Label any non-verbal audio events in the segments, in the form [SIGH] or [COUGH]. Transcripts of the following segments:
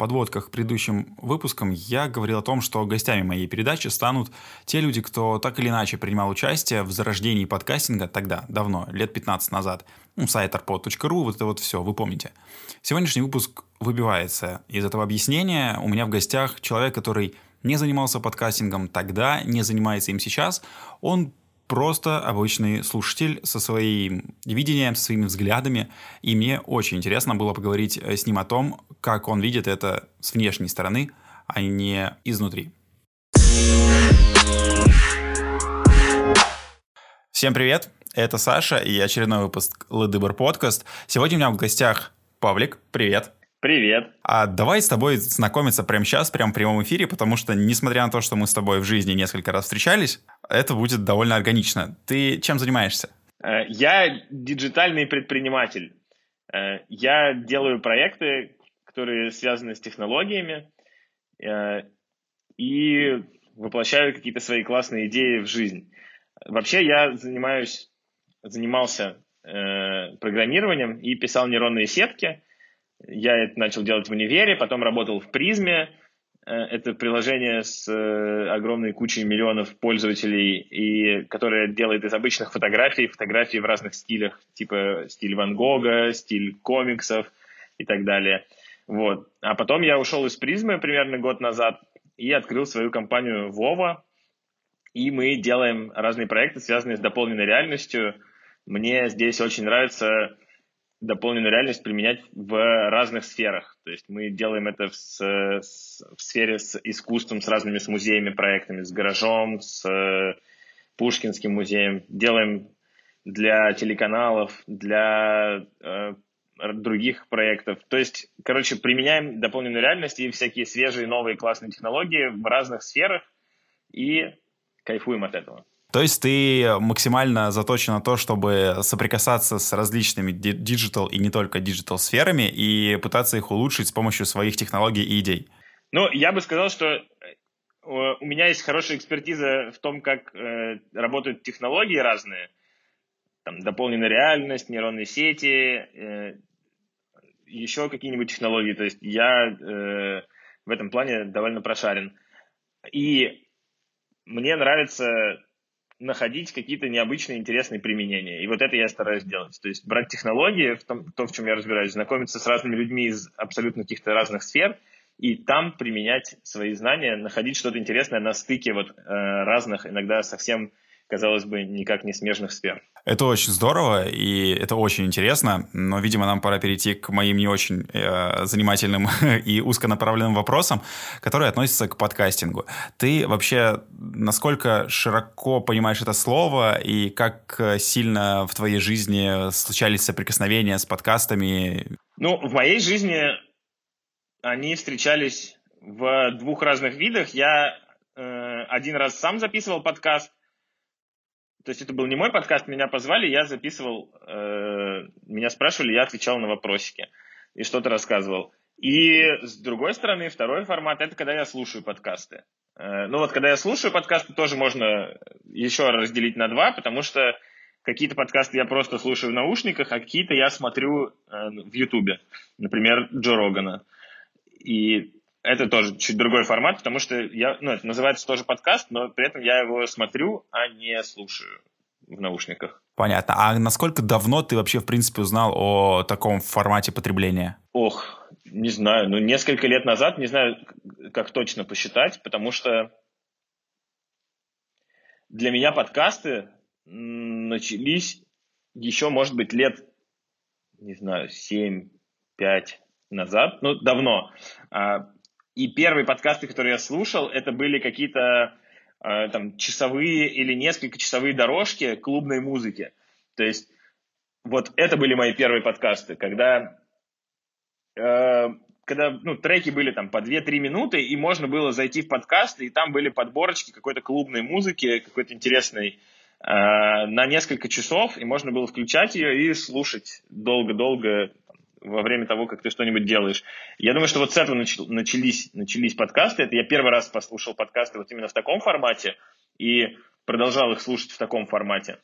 подводках к предыдущим выпускам я говорил о том, что гостями моей передачи станут те люди, кто так или иначе принимал участие в зарождении подкастинга тогда, давно, лет 15 назад. Ну, сайт arpod.ru, вот это вот все, вы помните. Сегодняшний выпуск выбивается из этого объяснения. У меня в гостях человек, который не занимался подкастингом тогда, не занимается им сейчас. Он просто обычный слушатель со своим видением, со своими взглядами. И мне очень интересно было поговорить э, с ним о том, как он видит это с внешней стороны, а не изнутри. Всем привет, это Саша и очередной выпуск Лыдыбр подкаст. Сегодня у меня в гостях Павлик. Привет. Привет. А давай с тобой знакомиться прямо сейчас, прямо в прямом эфире, потому что, несмотря на то, что мы с тобой в жизни несколько раз встречались, это будет довольно органично. Ты чем занимаешься? Э, я диджитальный предприниматель. Э, я делаю проекты, которые связаны с технологиями, э, и воплощаю какие-то свои классные идеи в жизнь. Вообще я занимаюсь, занимался программированием и писал нейронные сетки – я это начал делать в универе, потом работал в призме. Э, это приложение с э, огромной кучей миллионов пользователей, и которое делает из обычных фотографий фотографии в разных стилях, типа стиль Ван Гога, стиль комиксов и так далее. Вот. А потом я ушел из призмы примерно год назад и открыл свою компанию Вова, и мы делаем разные проекты, связанные с дополненной реальностью. Мне здесь очень нравится дополненную реальность применять в разных сферах. То есть мы делаем это в, с, в сфере с искусством, с разными с музеями, проектами, с гаражом, с э, Пушкинским музеем. Делаем для телеканалов, для э, других проектов. То есть, короче, применяем дополненную реальность и всякие свежие, новые, классные технологии в разных сферах и кайфуем от этого. То есть ты максимально заточен на то, чтобы соприкасаться с различными digital и не только digital сферами и пытаться их улучшить с помощью своих технологий и идей. Ну, я бы сказал, что э, у меня есть хорошая экспертиза в том, как э, работают технологии разные, там, дополненная реальность, нейронные сети, э, еще какие-нибудь технологии. То есть я э, в этом плане довольно прошарен. И мне нравится находить какие-то необычные, интересные применения. И вот это я стараюсь делать. То есть брать технологии, в том, то, в чем я разбираюсь, знакомиться с разными людьми из абсолютно каких-то разных сфер, и там применять свои знания, находить что-то интересное на стыке вот э, разных, иногда совсем казалось бы, никак не смежных сфер. Это очень здорово, и это очень интересно, но, видимо, нам пора перейти к моим не очень э, занимательным [LAUGHS] и узконаправленным вопросам, которые относятся к подкастингу. Ты вообще насколько широко понимаешь это слово, и как сильно в твоей жизни случались соприкосновения с подкастами? Ну, в моей жизни они встречались в двух разных видах. Я э, один раз сам записывал подкаст, то есть это был не мой подкаст, меня позвали, я записывал, э, меня спрашивали, я отвечал на вопросики и что-то рассказывал. И с другой стороны, второй формат это когда я слушаю подкасты. Э, ну вот когда я слушаю подкасты, тоже можно еще разделить на два, потому что какие-то подкасты я просто слушаю в наушниках, а какие-то я смотрю э, в Ютубе. Например, Джо Рогана. И это тоже чуть другой формат, потому что я, ну, это называется тоже подкаст, но при этом я его смотрю, а не слушаю в наушниках. Понятно. А насколько давно ты вообще, в принципе, узнал о таком формате потребления? Ох, не знаю. Ну, несколько лет назад, не знаю, как точно посчитать, потому что для меня подкасты начались еще, может быть, лет, не знаю, 7-5 назад, ну, давно. А и первые подкасты, которые я слушал, это были какие-то э, там часовые или несколько часовые дорожки клубной музыки. То есть вот это были мои первые подкасты, когда, э, когда ну, треки были там по 2-3 минуты, и можно было зайти в подкаст, и там были подборочки какой-то клубной музыки, какой-то интересной, э, на несколько часов, и можно было включать ее и слушать долго-долго во время того, как ты что-нибудь делаешь. Я думаю, что вот с этого начались, начались подкасты. Это я первый раз послушал подкасты вот именно в таком формате и продолжал их слушать в таком формате.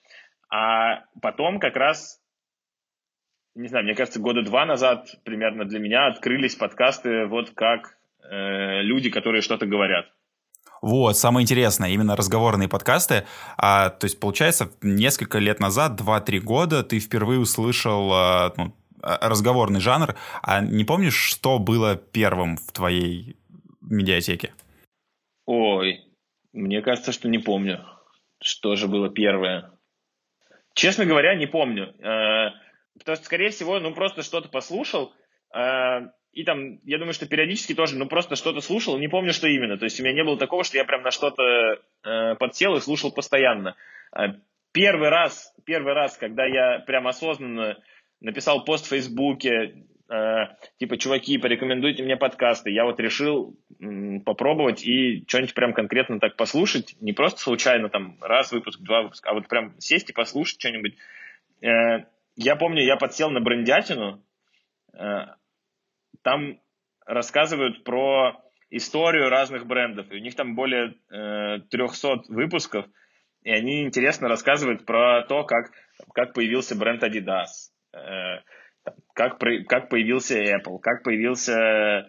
А потом как раз не знаю, мне кажется, года два назад примерно для меня открылись подкасты вот как э, люди, которые что-то говорят. Вот, самое интересное, именно разговорные подкасты. А, то есть, получается, несколько лет назад, 2-3 года, ты впервые услышал а, ну, разговорный жанр. А не помнишь, что было первым в твоей медиатеке? Ой, мне кажется, что не помню, что же было первое. Честно говоря, не помню. Э, потому что, скорее всего, ну просто что-то послушал, э, и там, я думаю, что периодически тоже, ну, просто что-то слушал, не помню, что именно. То есть у меня не было такого, что я прям на что-то э, подсел и слушал постоянно. Э, первый раз, первый раз, когда я прям осознанно написал пост в Фейсбуке, э, типа, чуваки, порекомендуйте мне подкасты, я вот решил э, попробовать и что-нибудь прям конкретно так послушать, не просто случайно там раз выпуск, два выпуска, а вот прям сесть и послушать что-нибудь. Э, я помню, я подсел на брендятину, э, там рассказывают про историю разных брендов. И у них там более э, 300 выпусков, и они интересно рассказывают про то, как, как появился бренд Adidas, как, как появился Apple, как появился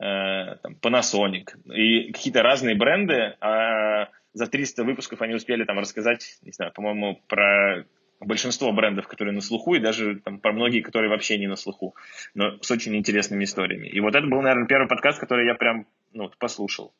э, там, Panasonic. И какие-то разные бренды. А за 300 выпусков они успели там рассказать, не знаю, по-моему, про большинство брендов, которые на слуху, и даже там, про многие, которые вообще не на слуху, но с очень интересными историями. И вот это был, наверное, первый подкаст, который я прям ну, послушал.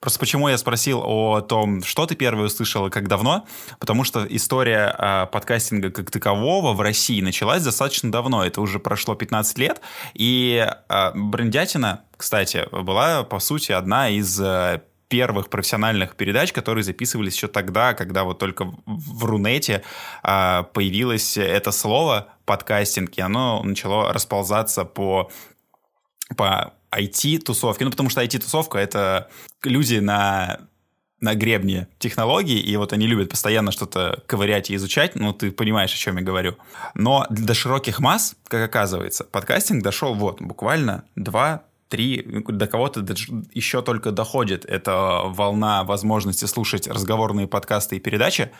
Просто почему я спросил о том, что ты первый услышал и как давно, потому что история э, подкастинга как такового в России началась достаточно давно, это уже прошло 15 лет, и э, Брендятина, кстати, была, по сути, одна из э, первых профессиональных передач, которые записывались еще тогда, когда вот только в Рунете а, появилось это слово подкастинг, и оно начало расползаться по по IT-тусовке, ну, потому что IT-тусовка — это люди на на гребне технологий, и вот они любят постоянно что-то ковырять и изучать, ну, ты понимаешь, о чем я говорю. Но до широких масс, как оказывается, подкастинг дошел вот буквально два три, до кого-то еще только доходит эта волна возможности слушать разговорные подкасты и передачи.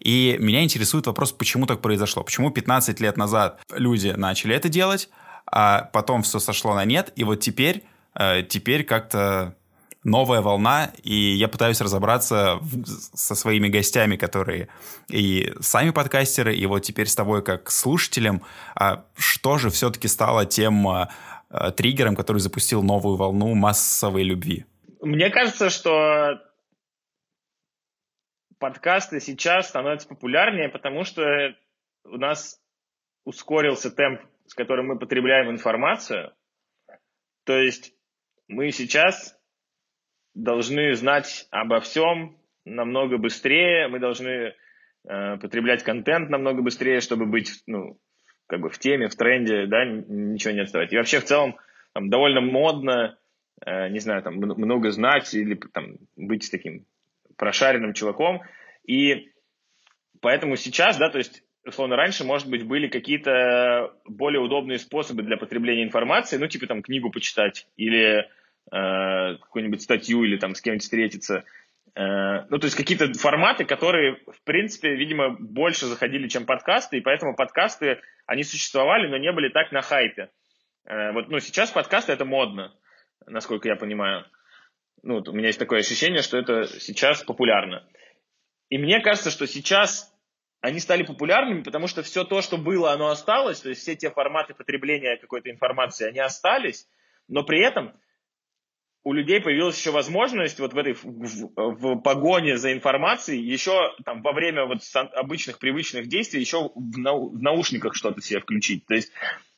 И меня интересует вопрос, почему так произошло? Почему 15 лет назад люди начали это делать, а потом все сошло на нет, и вот теперь, э, теперь как-то новая волна, и я пытаюсь разобраться в, со своими гостями, которые и сами подкастеры, и вот теперь с тобой как слушателем, а что же все-таки стало тем а, Э, триггером, который запустил новую волну массовой любви? Мне кажется, что подкасты сейчас становятся популярнее, потому что у нас ускорился темп, с которым мы потребляем информацию. То есть мы сейчас должны знать обо всем намного быстрее, мы должны э, потреблять контент намного быстрее, чтобы быть ну, как бы в теме, в тренде, да, ничего не отставать. И вообще в целом там, довольно модно, э, не знаю, там много знать или там быть таким прошаренным чуваком. И поэтому сейчас, да, то есть условно, раньше, может быть, были какие-то более удобные способы для потребления информации, ну, типа там книгу почитать или э, какую-нибудь статью или там с кем-нибудь встретиться. Э, ну, то есть какие-то форматы, которые, в принципе, видимо, больше заходили, чем подкасты, и поэтому подкасты, они существовали, но не были так на хайпе. Э, вот, ну, сейчас подкасты это модно, насколько я понимаю. Ну, вот у меня есть такое ощущение, что это сейчас популярно. И мне кажется, что сейчас они стали популярными, потому что все то, что было, оно осталось, то есть все те форматы потребления какой-то информации, они остались, но при этом у людей появилась еще возможность вот в этой в, в, погоне за информацией еще там во время вот обычных привычных действий еще в, нау, в наушниках что-то себе включить. То есть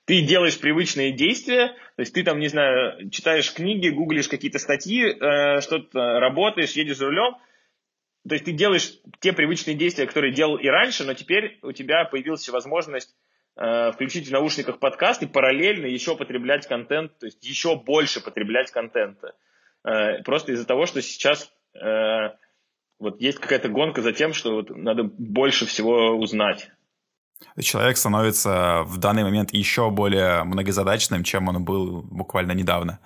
ты делаешь привычные действия, то есть ты там, не знаю, читаешь книги, гуглишь какие-то статьи, э, что-то работаешь, едешь за рулем, то есть ты делаешь те привычные действия, которые делал и раньше, но теперь у тебя появилась возможность Э, включить в наушниках подкаст и параллельно еще потреблять контент, то есть еще больше потреблять контента. Э, просто из-за того, что сейчас э, вот есть какая-то гонка за тем, что вот надо больше всего узнать. Человек становится в данный момент еще более многозадачным, чем он был буквально недавно.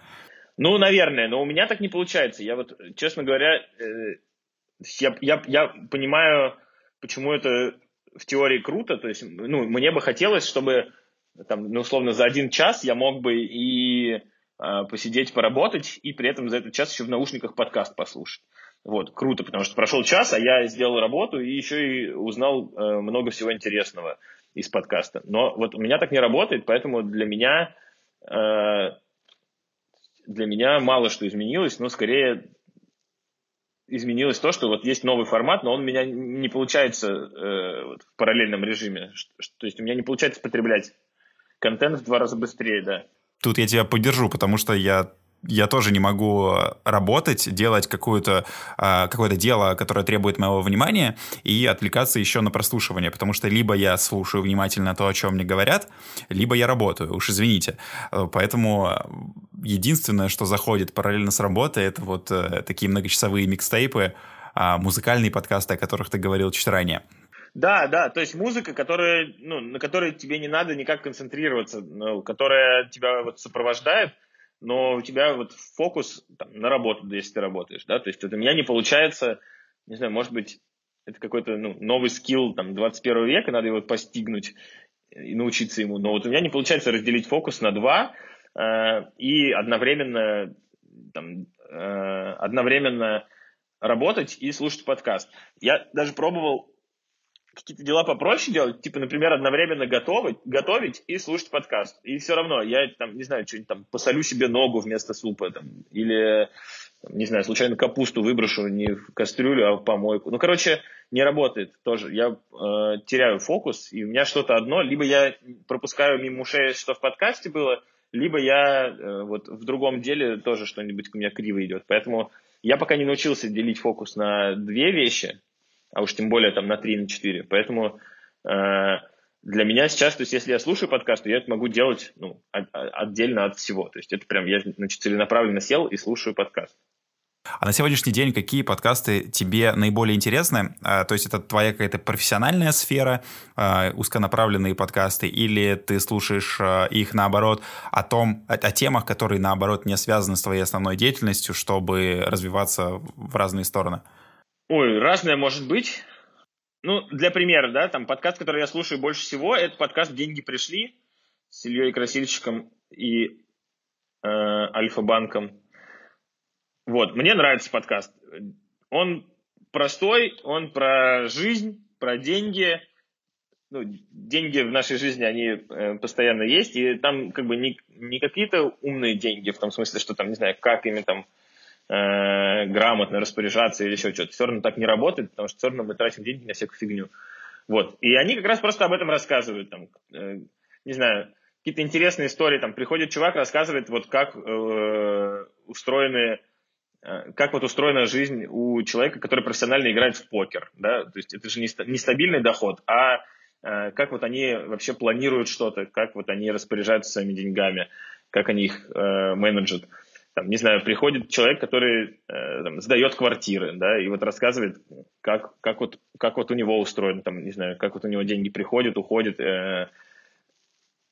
Ну, наверное, но у меня так не получается. Я вот, честно говоря, я, я, я понимаю, почему это в теории круто, то есть, ну, мне бы хотелось, чтобы там, ну, условно, за один час я мог бы и э, посидеть, поработать, и при этом за этот час еще в наушниках подкаст послушать. Вот, круто, потому что прошел час, а я сделал работу и еще и узнал э, много всего интересного из подкаста. Но вот у меня так не работает, поэтому для меня э, для меня мало что изменилось, но скорее изменилось то, что вот есть новый формат, но он у меня не получается э, вот, в параллельном режиме. То есть у меня не получается потреблять контент в два раза быстрее, да. Тут я тебя поддержу, потому что я я тоже не могу работать, делать какое-то а, какое дело, которое требует моего внимания, и отвлекаться еще на прослушивание, потому что либо я слушаю внимательно то, о чем мне говорят, либо я работаю, уж извините. Поэтому единственное, что заходит параллельно с работой, это вот э, такие многочасовые микстейпы, а, музыкальные подкасты, о которых ты говорил чуть ранее. Да, да, то есть музыка, которая, ну, на которой тебе не надо никак концентрироваться, ну, которая тебя вот сопровождает, но у тебя вот фокус там, на работу, если ты работаешь, да, то есть вот у меня не получается, не знаю, может быть, это какой-то ну, новый скилл там 21 века, надо его постигнуть и научиться ему, но вот у меня не получается разделить фокус на два э, и одновременно там, э, одновременно работать и слушать подкаст. Я даже пробовал какие-то дела попроще делать, типа, например, одновременно готовить, готовить и слушать подкаст. И все равно я там, не знаю, что-нибудь там посолю себе ногу вместо супа, там, или, не знаю, случайно капусту выброшу не в кастрюлю, а в помойку. Ну, короче, не работает тоже. Я э, теряю фокус, и у меня что-то одно, либо я пропускаю мимо ушей, что в подкасте было, либо я э, вот в другом деле тоже что-нибудь у меня криво идет. Поэтому я пока не научился делить фокус на две вещи, а уж тем более там на 3, на 4. Поэтому э, для меня сейчас, то есть если я слушаю подкаст, то я это могу делать ну, отдельно от всего. То есть это прям я значит, целенаправленно сел и слушаю подкаст. А на сегодняшний день какие подкасты тебе наиболее интересны? А, то есть это твоя какая-то профессиональная сфера, а, узконаправленные подкасты, или ты слушаешь а, их наоборот о том, о, о темах, которые наоборот не связаны с твоей основной деятельностью, чтобы развиваться в разные стороны? Ой, разное может быть. Ну, для примера, да, там подкаст, который я слушаю больше всего, это подкаст «Деньги пришли» с Ильей Красильщиком и э, Альфа-банком. Вот, мне нравится подкаст. Он простой, он про жизнь, про деньги. Ну, деньги в нашей жизни, они э, постоянно есть, и там как бы не, не какие-то умные деньги, в том смысле, что там, не знаю, как ими там э, грамотно распоряжаться или еще что-то. Все равно так не работает, потому что все равно мы тратим деньги на всякую фигню. Вот. И они как раз просто об этом рассказывают. Там, э, не знаю, какие-то интересные истории. Там приходит чувак, рассказывает, вот как э, устроены э, как вот устроена жизнь у человека, который профессионально играет в покер, да, то есть это же не стабильный доход, а э, как вот они вообще планируют что-то, как вот они распоряжаются своими деньгами, как они их э, менеджат там, не знаю, приходит человек, который э, там, сдает квартиры, да, и вот рассказывает, как, как, вот, как вот у него устроено, там, не знаю, как вот у него деньги приходят, уходят, э,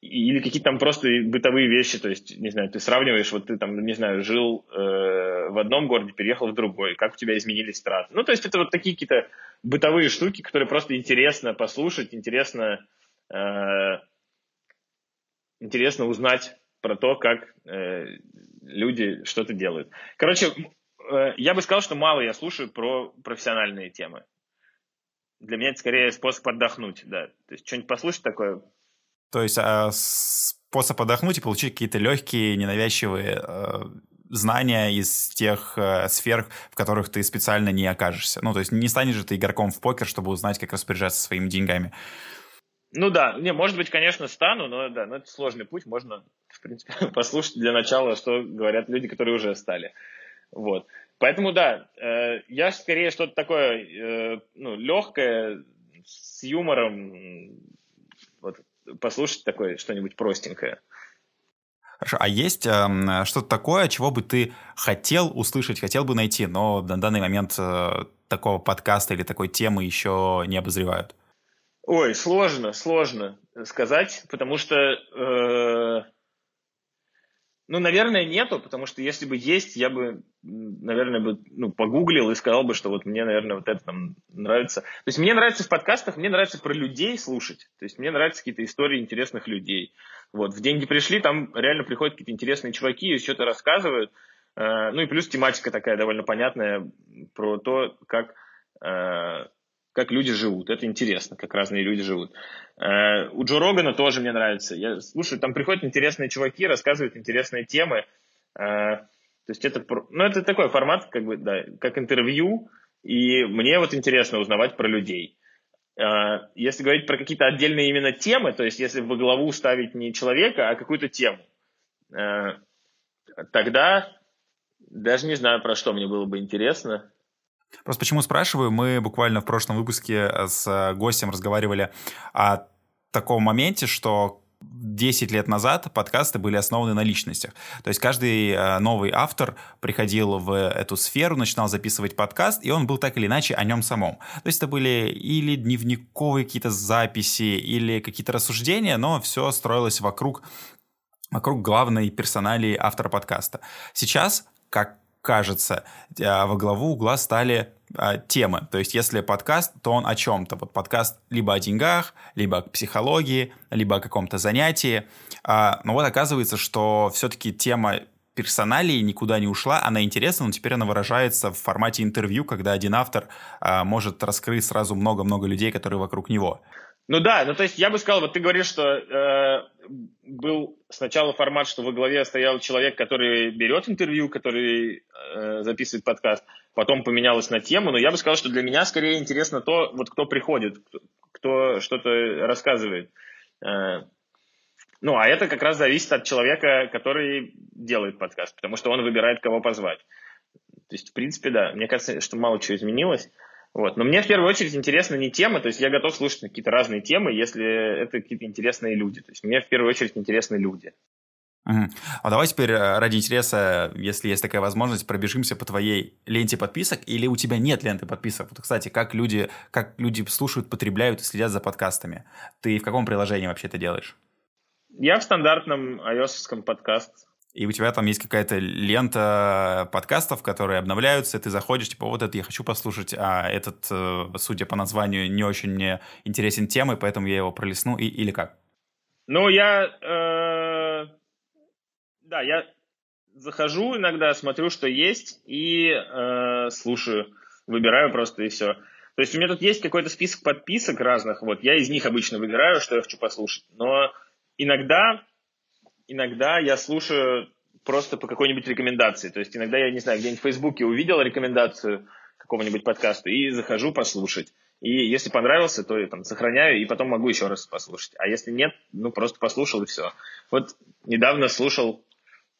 или какие-то там просто бытовые вещи, то есть, не знаю, ты сравниваешь, вот ты там, не знаю, жил э, в одном городе, переехал в другой, как у тебя изменились траты. Ну, то есть это вот такие какие-то бытовые штуки, которые просто интересно послушать, интересно, э, интересно узнать про то, как э, люди что-то делают. Короче, э, я бы сказал, что мало я слушаю про профессиональные темы. Для меня это скорее способ отдохнуть, да. То есть что-нибудь послушать такое. То есть а, способ отдохнуть и получить какие-то легкие, ненавязчивые э, знания из тех э, сфер, в которых ты специально не окажешься. Ну, то есть не станешь же ты игроком в покер, чтобы узнать, как распоряжаться своими деньгами. Ну да, не, может быть, конечно, стану, но да, но это сложный путь, можно, в принципе, [LAUGHS] послушать для начала, что говорят люди, которые уже стали. Вот. Поэтому да, э, я скорее что-то такое, э, ну, легкое, с юмором, вот, послушать такое что-нибудь простенькое. Хорошо, а есть э, что-то такое, чего бы ты хотел услышать, хотел бы найти, но на данный момент э, такого подкаста или такой темы еще не обозревают? Ой, сложно, сложно сказать, потому что э, ну, наверное, нету, потому что если бы есть, я бы, наверное, бы, ну, погуглил и сказал бы, что вот мне, наверное, вот это там нравится. То есть мне нравится в подкастах, мне нравится про людей слушать. То есть мне нравятся какие-то истории интересных людей. Вот, в «Деньги пришли», там реально приходят какие-то интересные чуваки и что-то рассказывают. Э, ну и плюс тематика такая довольно понятная про то, как э, как люди живут. Это интересно, как разные люди живут. Э, у Джо Рогана тоже мне нравится. Я слушаю, там приходят интересные чуваки, рассказывают интересные темы. Э, то есть это, ну, это такой формат, как бы, да, как интервью, и мне вот интересно узнавать про людей. Э, если говорить про какие-то отдельные именно темы, то есть если во главу ставить не человека, а какую-то тему, тогда даже не знаю, про что мне было бы интересно. Просто почему спрашиваю, мы буквально в прошлом выпуске с гостем разговаривали о таком моменте, что 10 лет назад подкасты были основаны на личностях. То есть каждый э, новый автор приходил в эту сферу, начинал записывать подкаст, и он был так или иначе о нем самом. То есть это были или дневниковые какие-то записи, или какие-то рассуждения, но все строилось вокруг, вокруг главной персоналии автора подкаста. Сейчас, как кажется, а, во главу угла стали а, темы. То есть, если подкаст, то он о чем-то. Вот подкаст либо о деньгах, либо о психологии, либо о каком-то занятии. А, но вот оказывается, что все-таки тема персоналии никуда не ушла, она интересна, но теперь она выражается в формате интервью, когда один автор а, может раскрыть сразу много-много людей, которые вокруг него. Ну да, ну то есть я бы сказал, вот ты говоришь, что э, был сначала формат, что во главе стоял человек, который берет интервью, который э, записывает подкаст, потом поменялось на тему, но я бы сказал, что для меня скорее интересно то, вот кто приходит, кто, кто что-то рассказывает. Э, ну, а это как раз зависит от человека, который делает подкаст, потому что он выбирает, кого позвать. То есть, в принципе, да, мне кажется, что мало чего изменилось. Вот. Но мне в первую очередь интересна не тема, то есть я готов слушать какие-то разные темы, если это какие-то интересные люди. То есть мне в первую очередь интересны люди. Угу. А давай теперь э, ради интереса, если есть такая возможность, пробежимся по твоей ленте подписок, или у тебя нет ленты подписок? Вот, кстати, как люди, как люди слушают, потребляют и следят за подкастами? Ты в каком приложении вообще это делаешь? Я в стандартном ios подкаст и у тебя там есть какая-то лента подкастов, которые обновляются, и ты заходишь, типа, вот это я хочу послушать, а этот, э, судя по названию, не очень мне интересен темой, поэтому я его пролистну, и, или как? Ну, я... Э, да, я захожу иногда, смотрю, что есть, и э, слушаю, выбираю просто, и все. То есть у меня тут есть какой-то список подписок разных, вот, я из них обычно выбираю, что я хочу послушать, но иногда иногда я слушаю просто по какой-нибудь рекомендации. То есть иногда я, не знаю, где-нибудь в Фейсбуке увидел рекомендацию какого-нибудь подкаста и захожу послушать. И если понравился, то я там сохраняю и потом могу еще раз послушать. А если нет, ну просто послушал и все. Вот недавно слушал,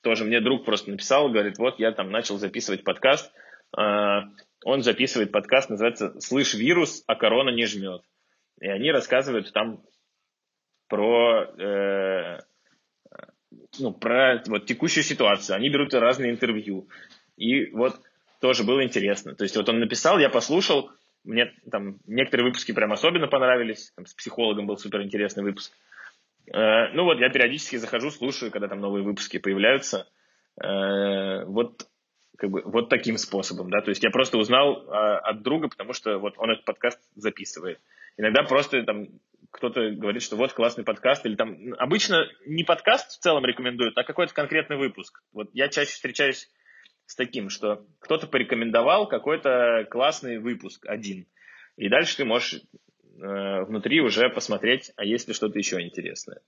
тоже мне друг просто написал, говорит, вот я там начал записывать подкаст. А, он записывает подкаст, называется «Слышь вирус, а корона не жмет». И они рассказывают там про э, ну, про вот, текущую ситуацию. Они берут разные интервью. И вот тоже было интересно. То есть вот он написал, я послушал, мне там некоторые выпуски прям особенно понравились. Там, с психологом был супер интересный выпуск. Э, ну вот я периодически захожу, слушаю, когда там новые выпуски появляются. Э, вот как бы вот таким способом, да, то есть я просто узнал э, от друга, потому что вот он этот подкаст записывает. Иногда просто там кто-то говорит, что вот классный подкаст, или там обычно не подкаст в целом рекомендуют, а какой-то конкретный выпуск. Вот я чаще встречаюсь с таким, что кто-то порекомендовал какой-то классный выпуск один, и дальше ты можешь э, внутри уже посмотреть, а есть ли что-то еще интересное.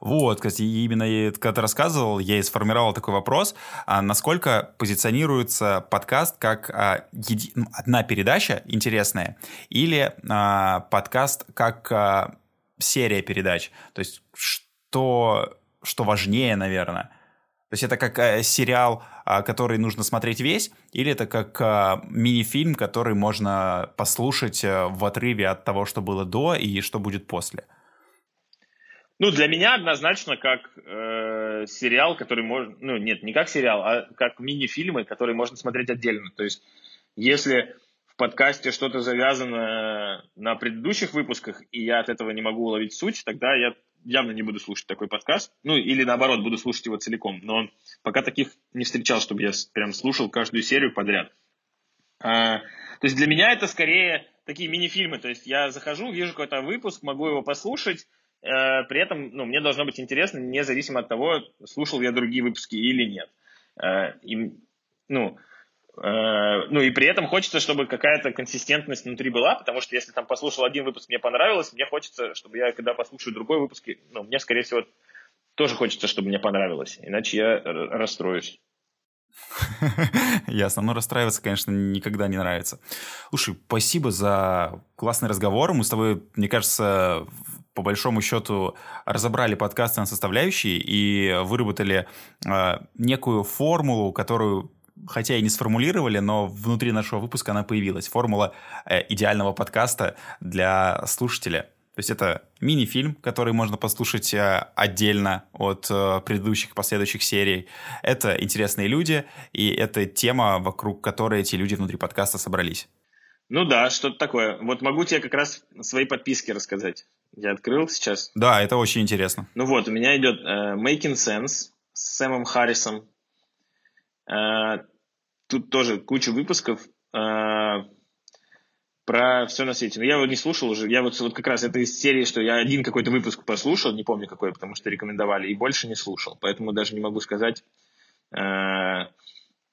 Вот, кстати, именно когда ты рассказывал, я и сформировал такой вопрос, а насколько позиционируется подкаст как а, еди... Ну, одна передача интересная или а, подкаст как а, серия передач? То есть что, что важнее, наверное? То есть это как а, сериал, а, который нужно смотреть весь, или это как а, мини-фильм, который можно послушать а, в отрыве от того, что было до и что будет после? — ну, для меня однозначно как э, сериал, который можно... Ну, нет, не как сериал, а как мини-фильмы, которые можно смотреть отдельно. То есть, если в подкасте что-то завязано на предыдущих выпусках, и я от этого не могу уловить суть, тогда я явно не буду слушать такой подкаст. Ну, или наоборот, буду слушать его целиком. Но пока таких не встречал, чтобы я прям слушал каждую серию подряд. А, то есть для меня это скорее такие мини-фильмы. То есть я захожу, вижу какой-то выпуск, могу его послушать. Э, при этом ну, мне должно быть интересно, независимо от того, слушал я другие выпуски или нет. Э, и, ну, Э, ну и при этом хочется, чтобы какая-то консистентность внутри была, потому что если там послушал один выпуск, мне понравилось, мне хочется, чтобы я, когда послушаю другой выпуск, ну, мне, скорее всего, тоже хочется, чтобы мне понравилось, иначе я расстроюсь. [LAUGHS] Ясно. Ну, расстраиваться, конечно, никогда не нравится. Слушай, спасибо за классный разговор. Мы с тобой, мне кажется, по большому счету разобрали подкасты на составляющие и выработали э, некую формулу, которую хотя и не сформулировали, но внутри нашего выпуска она появилась. Формула э, идеального подкаста для слушателя. То есть это мини-фильм, который можно послушать э, отдельно от э, предыдущих последующих серий. Это интересные люди, и это тема, вокруг которой эти люди внутри подкаста собрались. Ну да, что-то такое. Вот могу тебе как раз свои подписки рассказать. Я открыл сейчас. Да, это очень интересно. Ну вот, у меня идет uh, Making Sense с Сэмом Харрисом. Uh, тут тоже куча выпусков э, про все на свете. Но я его не слушал уже. Я вот, вот как раз это из серии, что я один какой-то выпуск послушал, не помню какой, потому что рекомендовали, и больше не слушал. Поэтому даже не могу сказать э,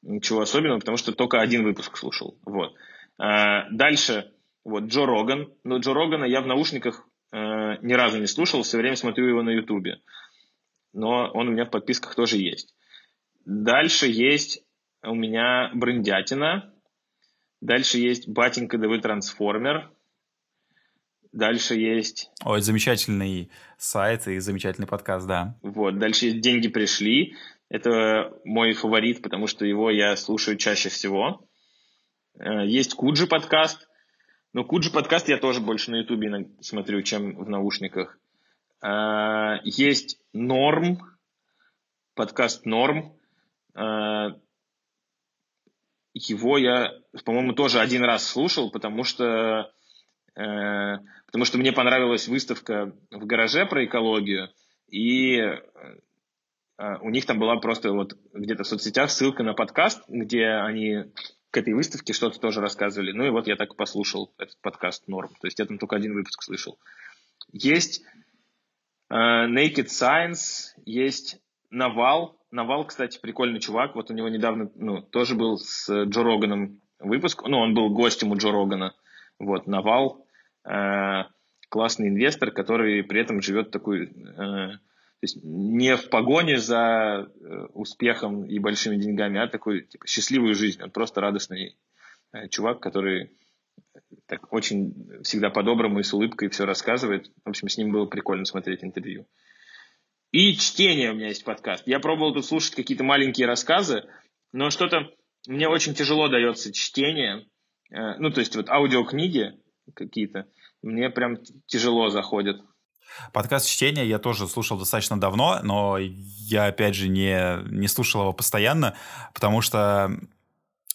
ничего особенного, потому что только один выпуск слушал. Вот. Э, дальше, вот, Джо Роган. Но Джо Рогана я в наушниках э, ни разу не слушал, все время смотрю его на Ютубе. Но он у меня в подписках тоже есть. Дальше есть у меня брендятина. Дальше есть батенька ДВ трансформер. Дальше есть... Ой, замечательный сайт и замечательный подкаст, да. Вот, дальше есть «Деньги пришли». Это мой фаворит, потому что его я слушаю чаще всего. Э, есть Куджи подкаст. Но Куджи подкаст я тоже больше на Ютубе смотрю, чем в наушниках. Э, есть Норм, подкаст Норм. Его я, по-моему, тоже один раз слушал, потому что, э, потому что мне понравилась выставка в гараже про экологию, и э, у них там была просто вот где-то в соцсетях ссылка на подкаст, где они к этой выставке что-то тоже рассказывали. Ну и вот я так и послушал этот подкаст Норм. То есть я там только один выпуск слышал. Есть э, Naked Science, есть Навал, Навал, кстати, прикольный чувак. Вот у него недавно, ну, тоже был с Джо Роганом выпуск. Ну, он был гостем у Джо Рогана. Вот, Навал. Э, классный инвестор, который при этом живет такой... Э, то есть не в погоне за э, успехом и большими деньгами, а такой типа, счастливую жизнь. Он просто радостный э, чувак, который так очень всегда по-доброму и с улыбкой все рассказывает. В общем, с ним было прикольно смотреть интервью. И чтение у меня есть подкаст. Я пробовал тут слушать какие-то маленькие рассказы, но что-то мне очень тяжело дается чтение. Э, ну, то есть вот аудиокниги какие-то мне прям тяжело заходят. Подкаст чтения я тоже слушал достаточно давно, но я, опять же, не, не слушал его постоянно, потому что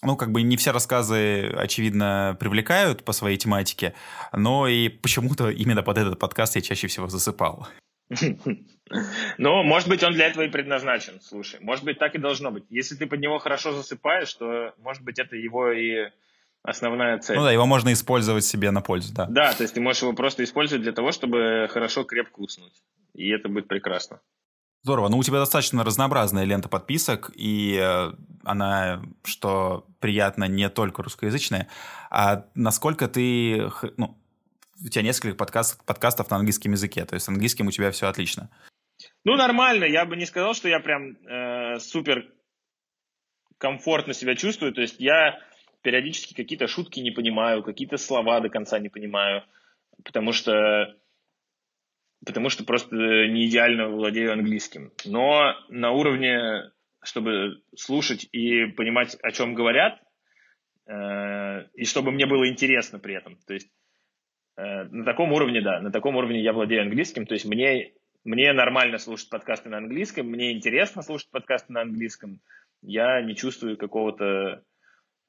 ну, как бы не все рассказы, очевидно, привлекают по своей тематике, но и почему-то именно под этот подкаст я чаще всего засыпал. Ну, может быть, он для этого и предназначен, слушай. Может быть, так и должно быть. Если ты под него хорошо засыпаешь, то, может быть, это его и основная цель. Ну да, его можно использовать себе на пользу, да. Да, то есть ты можешь его просто использовать для того, чтобы хорошо крепко уснуть. И это будет прекрасно. Здорово. Ну, у тебя достаточно разнообразная лента подписок, и э, она, что приятно, не только русскоязычная. А насколько ты, ну, у тебя несколько подкаст, подкастов на английском языке, то есть с английским у тебя все отлично. Ну, нормально. Я бы не сказал, что я прям э, супер комфортно себя чувствую. То есть я периодически какие-то шутки не понимаю, какие-то слова до конца не понимаю, потому что потому что просто не идеально владею английским. Но на уровне, чтобы слушать и понимать, о чем говорят, э, и чтобы мне было интересно при этом. То есть Э, на таком уровне, да, на таком уровне я владею английским, то есть мне, мне нормально слушать подкасты на английском, мне интересно слушать подкасты на английском, я не чувствую какого-то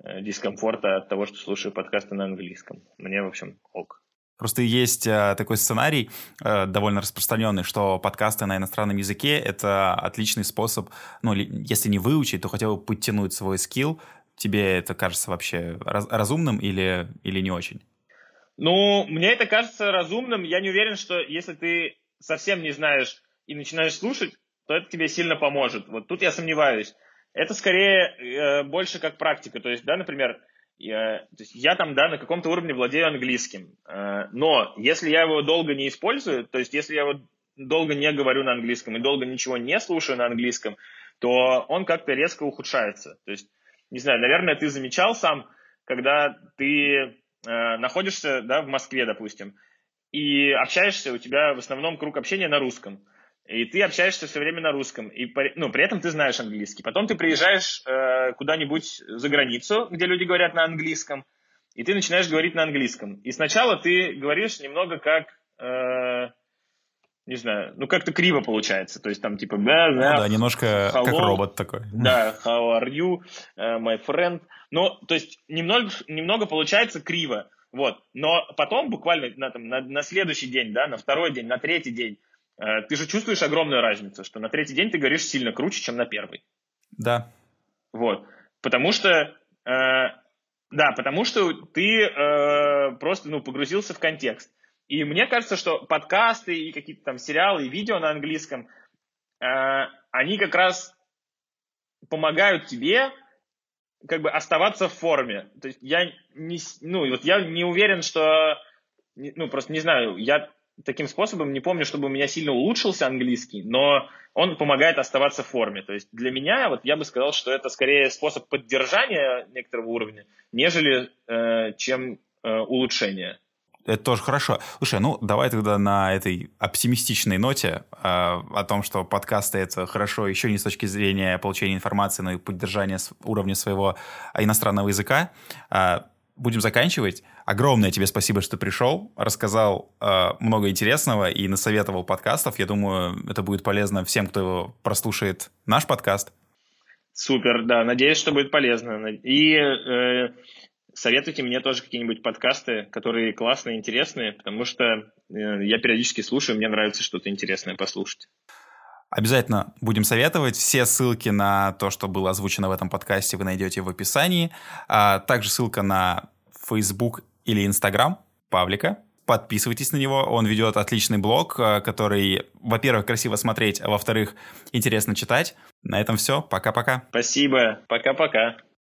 э, дискомфорта от того, что слушаю подкасты на английском. Мне, в общем, ок. Просто есть э, такой сценарий, э, довольно распространенный, что подкасты на иностранном языке — это отличный способ, ну, если не выучить, то хотя бы подтянуть свой скилл. Тебе это кажется вообще раз, разумным или, или не очень? Ну, мне это кажется разумным. Я не уверен, что если ты совсем не знаешь и начинаешь слушать, то это тебе сильно поможет. Вот тут я сомневаюсь. Это скорее э, больше как практика. То есть, да, например, я, то есть я там, да, на каком-то уровне владею английским, э, но если я его долго не использую, то есть если я его долго не говорю на английском и долго ничего не слушаю на английском, то он как-то резко ухудшается. То есть, не знаю, наверное, ты замечал сам, когда ты э, находишься, да, в Москве, допустим, и общаешься, у тебя в основном круг общения на русском и ты общаешься все время на русском, и ну, при этом ты знаешь английский. Потом ты приезжаешь э, куда-нибудь за границу, где люди говорят на английском, и ты начинаешь говорить на английском. И сначала ты говоришь немного как, э, не знаю, ну как-то криво получается. То есть там типа, да, да, ну, да немножко hello, как робот такой. Да, how are you, uh, my friend. Ну, то есть немного, немного получается криво. Вот. Но потом буквально на, там, на, на следующий день, да, на второй день, на третий день, Э, ты же чувствуешь огромную разницу, что на третий день ты говоришь сильно круче, чем на первый. Да. Вот. Потому что, э, да, потому что ты э, просто ну, погрузился в контекст. И мне кажется, что подкасты и какие-то там сериалы и видео на английском, э, они как раз помогают тебе как бы оставаться в форме. То есть я не, ну, вот я не уверен, что, ну, просто не знаю, я таким способом не помню, чтобы у меня сильно улучшился английский, но он помогает оставаться в форме. То есть для меня, вот я бы сказал, что это скорее способ поддержания некоторого уровня, нежели э, чем э, улучшения. Это тоже хорошо. Слушай, ну давай тогда на этой оптимистичной ноте э, о том, что подкасты это хорошо еще не с точки зрения получения информации, но и поддержания уровня своего иностранного языка. Э, будем заканчивать. Огромное тебе спасибо, что пришел, рассказал э, много интересного и насоветовал подкастов. Я думаю, это будет полезно всем, кто прослушает наш подкаст. Супер, да, надеюсь, что будет полезно. И э, советуйте мне тоже какие-нибудь подкасты, которые классные, интересные, потому что э, я периодически слушаю, мне нравится что-то интересное послушать. Обязательно будем советовать. Все ссылки на то, что было озвучено в этом подкасте, вы найдете в описании. А также ссылка на Facebook или Instagram Павлика. Подписывайтесь на него, он ведет отличный блог, э, который, во-первых, красиво смотреть, а во-вторых, интересно читать. На этом все, пока-пока. Спасибо, пока-пока.